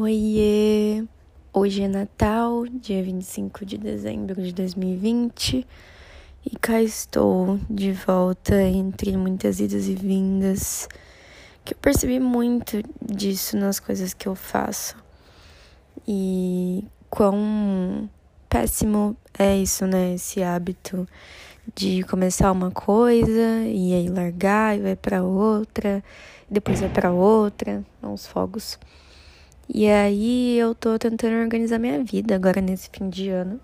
Oiê! Hoje é Natal, dia 25 de dezembro de 2020, e cá estou de volta entre muitas idas e vindas, que eu percebi muito disso nas coisas que eu faço. E quão péssimo é isso, né? Esse hábito de começar uma coisa e aí largar e vai para outra, depois vai para outra, aos fogos. E aí eu tô tentando organizar minha vida agora nesse fim de ano.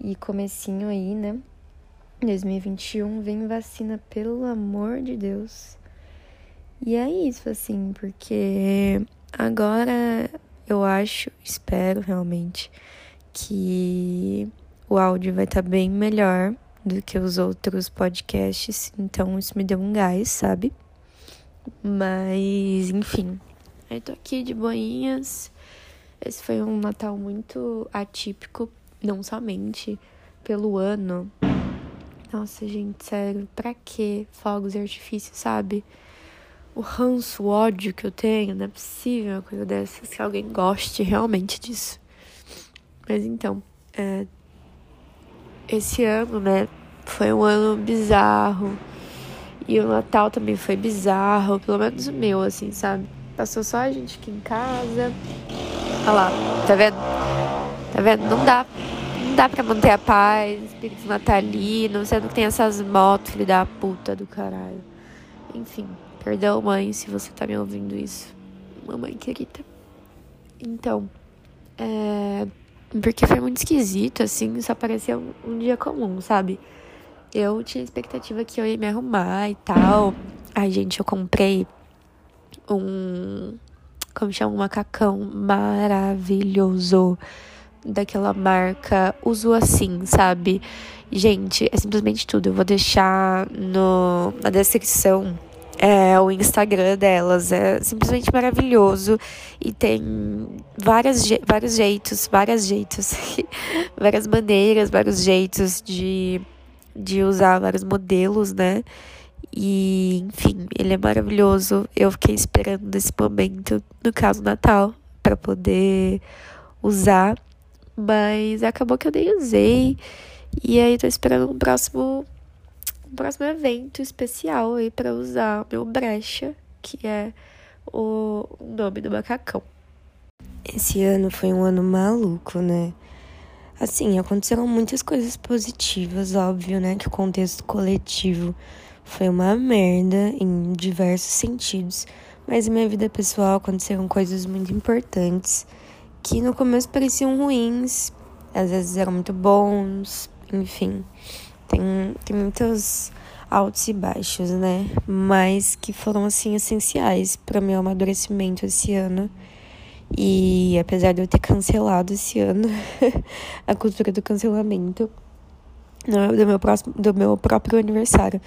E comecinho aí, né? 2021 vem vacina, pelo amor de Deus. E é isso, assim, porque agora eu acho, espero realmente, que o áudio vai estar tá bem melhor do que os outros podcasts. Então isso me deu um gás, sabe? Mas, enfim, Aí tô aqui de boinhas. Esse foi um Natal muito atípico, não somente pelo ano. Nossa, gente, sério, pra que fogos e artifícios, sabe? O ranço, o ódio que eu tenho, não é possível uma coisa dessas, que alguém goste realmente disso. Mas então, é, esse ano, né, foi um ano bizarro. E o Natal também foi bizarro, pelo menos o meu, assim, sabe? Passou só a gente aqui em casa. Olha lá, tá vendo? Tá vendo? Não dá. Não dá pra manter a paz, espírito natalino, sendo que tem essas motos, filho da puta do caralho. Enfim, perdão, mãe, se você tá me ouvindo isso. Mamãe querida. Então, é. Porque foi muito esquisito, assim, só parecia um, um dia comum, sabe? Eu tinha expectativa que eu ia me arrumar e tal. Ai, gente, eu comprei um. Como chama? Um macacão maravilhoso. Daquela marca Uso Assim, sabe? Gente, é simplesmente tudo. Eu vou deixar no, na descrição é, o Instagram delas. É simplesmente maravilhoso. E tem várias, vários jeitos, vários jeitos, várias maneiras, vários jeitos de, de usar vários modelos, né? E, enfim, ele é maravilhoso. Eu fiquei esperando esse momento, no caso Natal, para poder usar, mas acabou que eu nem usei. E aí tô esperando um próximo um próximo evento especial aí para usar meu brecha, que é o nome do macacão. Esse ano foi um ano maluco, né? Assim, aconteceram muitas coisas positivas, óbvio, né? Que o contexto coletivo foi uma merda em diversos sentidos, mas na minha vida pessoal aconteceram coisas muito importantes que no começo pareciam ruins, às vezes eram muito bons, enfim. Tem, tem muitos altos e baixos, né? Mas que foram, assim, essenciais para meu amadurecimento esse ano. E apesar de eu ter cancelado esse ano a cultura do cancelamento do meu, próximo, do meu próprio aniversário.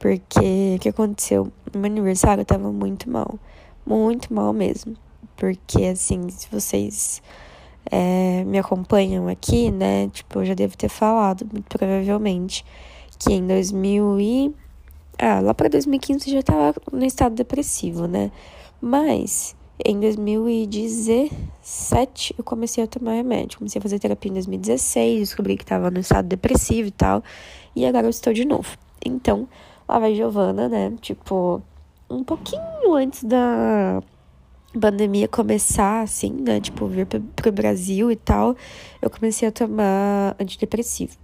Porque o que aconteceu? No meu aniversário eu tava muito mal. Muito mal mesmo. Porque, assim, se vocês é, me acompanham aqui, né? Tipo, eu já devo ter falado, muito provavelmente, que em 2000 e... Ah, lá pra 2015 eu já tava no estado depressivo, né? Mas em 2017 eu comecei a tomar remédio. Comecei a fazer terapia em 2016, descobri que tava no estado depressivo e tal. E agora eu estou de novo. Então, Lá vai Giovana, né? Tipo, um pouquinho antes da pandemia começar, assim, né? Tipo, vir pro Brasil e tal, eu comecei a tomar antidepressivo.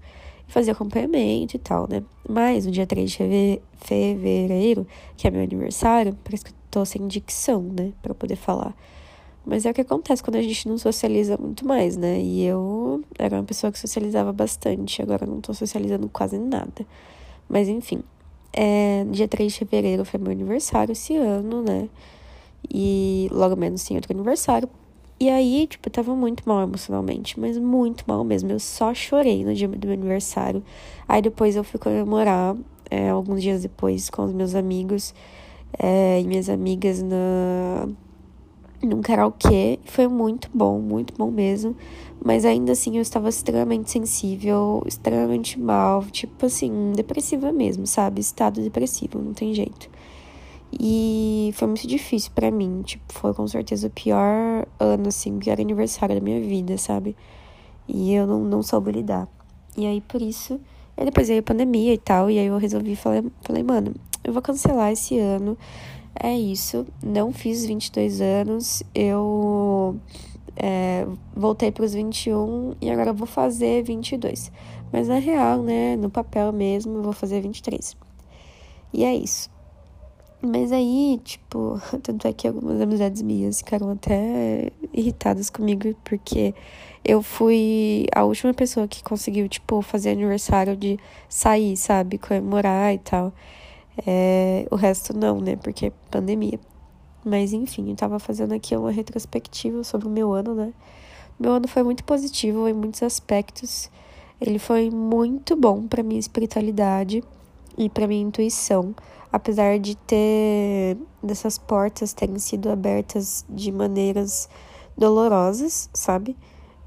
Fazer acompanhamento e tal, né? Mas no dia 3 de fevereiro, que é meu aniversário, parece que eu tô sem dicção, né? Pra poder falar. Mas é o que acontece quando a gente não socializa muito mais, né? E eu era uma pessoa que socializava bastante, agora não tô socializando quase nada. Mas enfim, é, dia 3 de fevereiro foi meu aniversário esse ano, né? E logo menos tem outro aniversário. E aí, tipo, eu tava muito mal emocionalmente, mas muito mal mesmo. Eu só chorei no dia do meu aniversário. Aí depois eu fui comemorar, é, alguns dias depois, com os meus amigos é, e minhas amigas na, num karaokê. Foi muito bom, muito bom mesmo. Mas ainda assim eu estava extremamente sensível, extremamente mal, tipo assim, depressiva mesmo, sabe? Estado depressivo, não tem jeito. E foi muito difícil para mim, tipo, foi com certeza o pior ano, assim, pior aniversário da minha vida, sabe? E eu não, não soube lidar. E aí, por isso, e depois veio a pandemia e tal, e aí eu resolvi, falei, falei, mano, eu vou cancelar esse ano, é isso, não fiz 22 anos, eu é, voltei para os 21 e agora vou fazer 22. Mas na real, né, no papel mesmo, eu vou fazer 23. E é isso. Mas aí, tipo, tanto é que algumas amizades minhas ficaram até irritadas comigo, porque eu fui a última pessoa que conseguiu, tipo, fazer aniversário de sair, sabe? Comemorar e tal. É, o resto não, né? Porque pandemia. Mas enfim, eu tava fazendo aqui uma retrospectiva sobre o meu ano, né? Meu ano foi muito positivo em muitos aspectos. Ele foi muito bom para minha espiritualidade e para minha intuição, apesar de ter dessas portas terem sido abertas de maneiras dolorosas, sabe?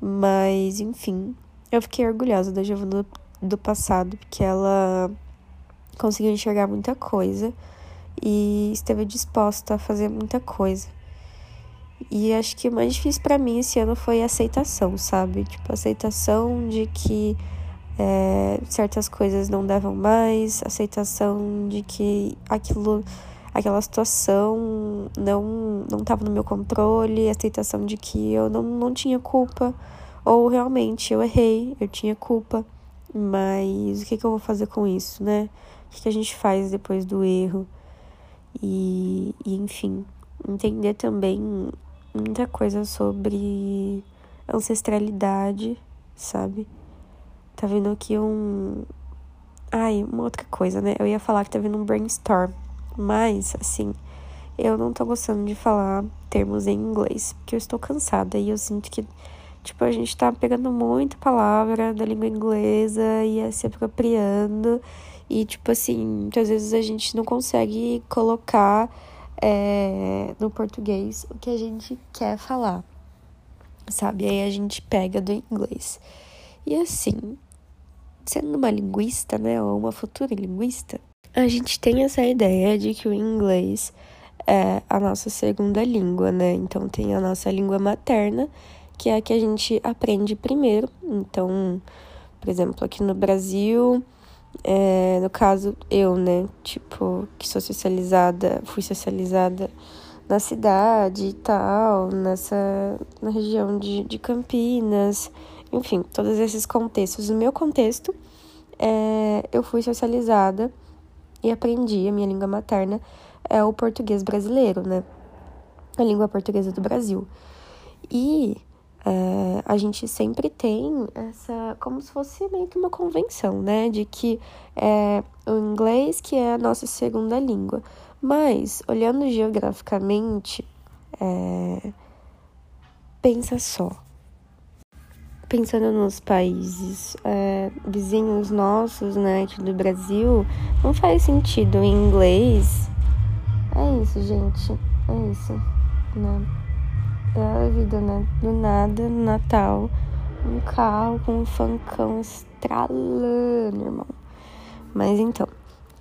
Mas enfim, eu fiquei orgulhosa da Giovana do passado, porque ela conseguiu enxergar muita coisa e esteve disposta a fazer muita coisa. E acho que o mais difícil para mim esse ano foi a aceitação, sabe? Tipo, aceitação de que é, certas coisas não davam mais, aceitação de que aquilo, aquela situação não não estava no meu controle, aceitação de que eu não, não tinha culpa, ou realmente eu errei, eu tinha culpa, mas o que, que eu vou fazer com isso, né? O que, a gente faz depois do erro? E, e enfim, entender também muita coisa sobre ancestralidade, sabe? Tá vendo aqui um. Ai, uma outra coisa, né? Eu ia falar que tá vendo um brainstorm, mas, assim, eu não tô gostando de falar termos em inglês, porque eu estou cansada e eu sinto que, tipo, a gente tá pegando muita palavra da língua inglesa e se apropriando e, tipo assim, muitas vezes a gente não consegue colocar é, no português o que a gente quer falar, sabe? Aí a gente pega do inglês. E assim, sendo uma linguista, né, ou uma futura linguista, a gente tem essa ideia de que o inglês é a nossa segunda língua, né? Então tem a nossa língua materna, que é a que a gente aprende primeiro. Então, por exemplo, aqui no Brasil, é, no caso, eu, né? Tipo, que sou socializada, fui socializada na cidade e tal, nessa, na região de, de Campinas, enfim, todos esses contextos. No meu contexto, é, eu fui socializada e aprendi a minha língua materna é o português brasileiro, né? A língua portuguesa do Brasil. E é, a gente sempre tem essa, como se fosse meio que uma convenção, né? De que é o inglês que é a nossa segunda língua. Mas, olhando geograficamente, é, pensa só. Pensando nos países é, vizinhos nossos, né, do Brasil, não faz sentido em inglês. É isso, gente. É isso, né? É a vida, né? Do nada, no Natal, um carro com um funkão estralando, irmão. Mas então,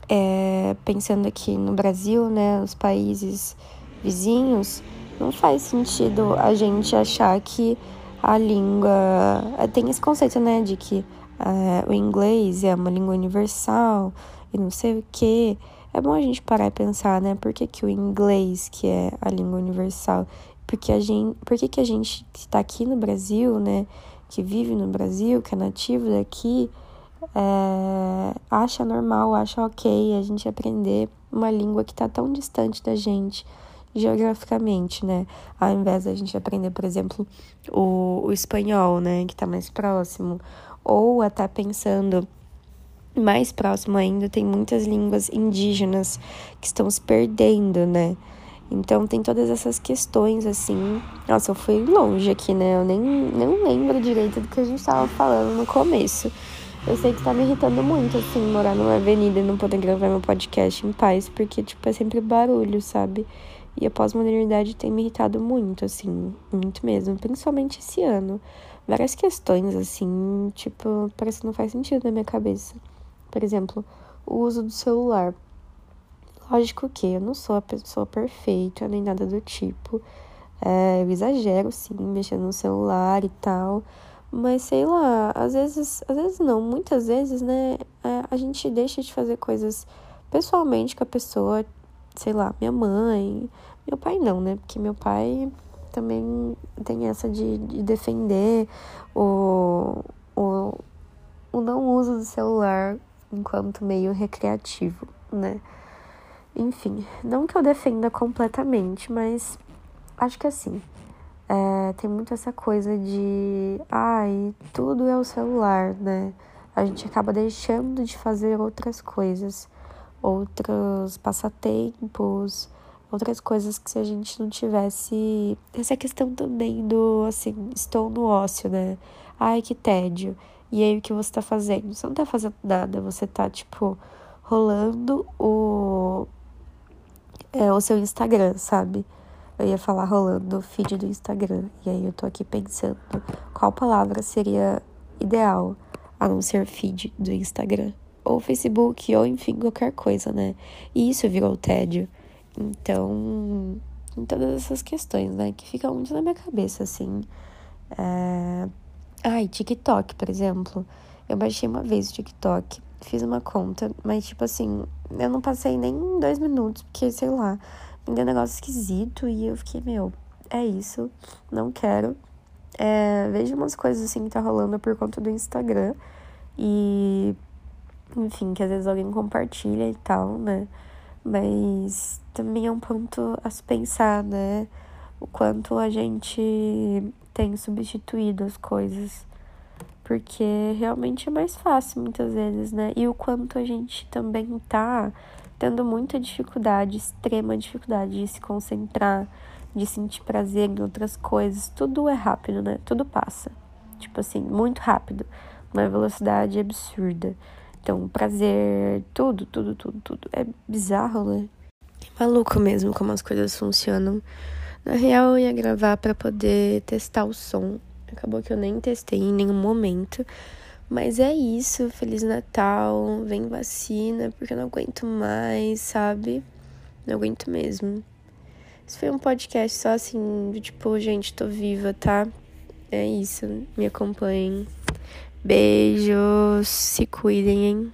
é, pensando aqui no Brasil, né? Os países vizinhos, não faz sentido a gente achar que a língua. É, tem esse conceito, né? De que é, o inglês é uma língua universal e não sei o que. É bom a gente parar e pensar, né? Por que, que o inglês, que é a língua universal, porque a gente, por que, que a gente que está aqui no Brasil, né, que vive no Brasil, que é nativo daqui, é, acha normal, acha ok a gente aprender uma língua que está tão distante da gente geograficamente, né? Ao invés da gente aprender, por exemplo, o, o espanhol, né, que está mais próximo, ou até pensando mais próximo ainda, tem muitas línguas indígenas que estão se perdendo, né? Então tem todas essas questões assim. Nossa, eu fui longe aqui, né? Eu nem, nem lembro direito do que a gente estava falando no começo. Eu sei que tá me irritando muito, assim, morar numa avenida e não poder gravar meu podcast em paz, porque, tipo, é sempre barulho, sabe? E a pós-modernidade tem me irritado muito, assim, muito mesmo, principalmente esse ano. Várias questões, assim, tipo, parece que não faz sentido na minha cabeça. Por exemplo, o uso do celular Lógico que eu não sou a pessoa perfeita, nem nada do tipo. É, eu exagero, sim, mexendo no celular e tal. Mas sei lá, às vezes, às vezes não, muitas vezes, né, é, a gente deixa de fazer coisas pessoalmente com a pessoa, sei lá, minha mãe, meu pai não, né? Porque meu pai também tem essa de, de defender o, o, o não uso do celular enquanto meio recreativo, né? Enfim, não que eu defenda completamente, mas acho que assim, é, tem muito essa coisa de, ai, tudo é o celular, né? A gente acaba deixando de fazer outras coisas, outros passatempos, outras coisas que se a gente não tivesse. Essa questão também do, assim, estou no ócio, né? Ai, que tédio. E aí, o que você tá fazendo? Você não tá fazendo nada, você tá, tipo, rolando o. É, o seu Instagram, sabe? Eu ia falar rolando o feed do Instagram. E aí eu tô aqui pensando qual palavra seria ideal a não ser feed do Instagram. Ou Facebook, ou enfim, qualquer coisa, né? E isso virou tédio. Então, em todas essas questões, né? Que ficam muito na minha cabeça, assim. É... Ai, TikTok, por exemplo. Eu baixei uma vez o TikTok, fiz uma conta, mas, tipo assim, eu não passei nem dois minutos, porque, sei lá, me deu um negócio esquisito e eu fiquei, meu, é isso, não quero. É, vejo umas coisas assim que tá rolando por conta do Instagram e, enfim, que às vezes alguém compartilha e tal, né? Mas também é um ponto a se pensar, né? O quanto a gente tem substituído as coisas. Porque realmente é mais fácil muitas vezes, né? E o quanto a gente também tá tendo muita dificuldade, extrema dificuldade de se concentrar, de sentir prazer em outras coisas. Tudo é rápido, né? Tudo passa. Tipo assim, muito rápido. Uma velocidade absurda. Então, prazer, tudo, tudo, tudo, tudo. É bizarro, né? É maluco mesmo como as coisas funcionam. Na real, eu ia gravar para poder testar o som. Acabou que eu nem testei em nenhum momento. Mas é isso, Feliz Natal, vem vacina, porque eu não aguento mais, sabe? Não aguento mesmo. Isso foi um podcast só assim, do tipo, gente, tô viva, tá? É isso, me acompanhem. Beijos, se cuidem, hein?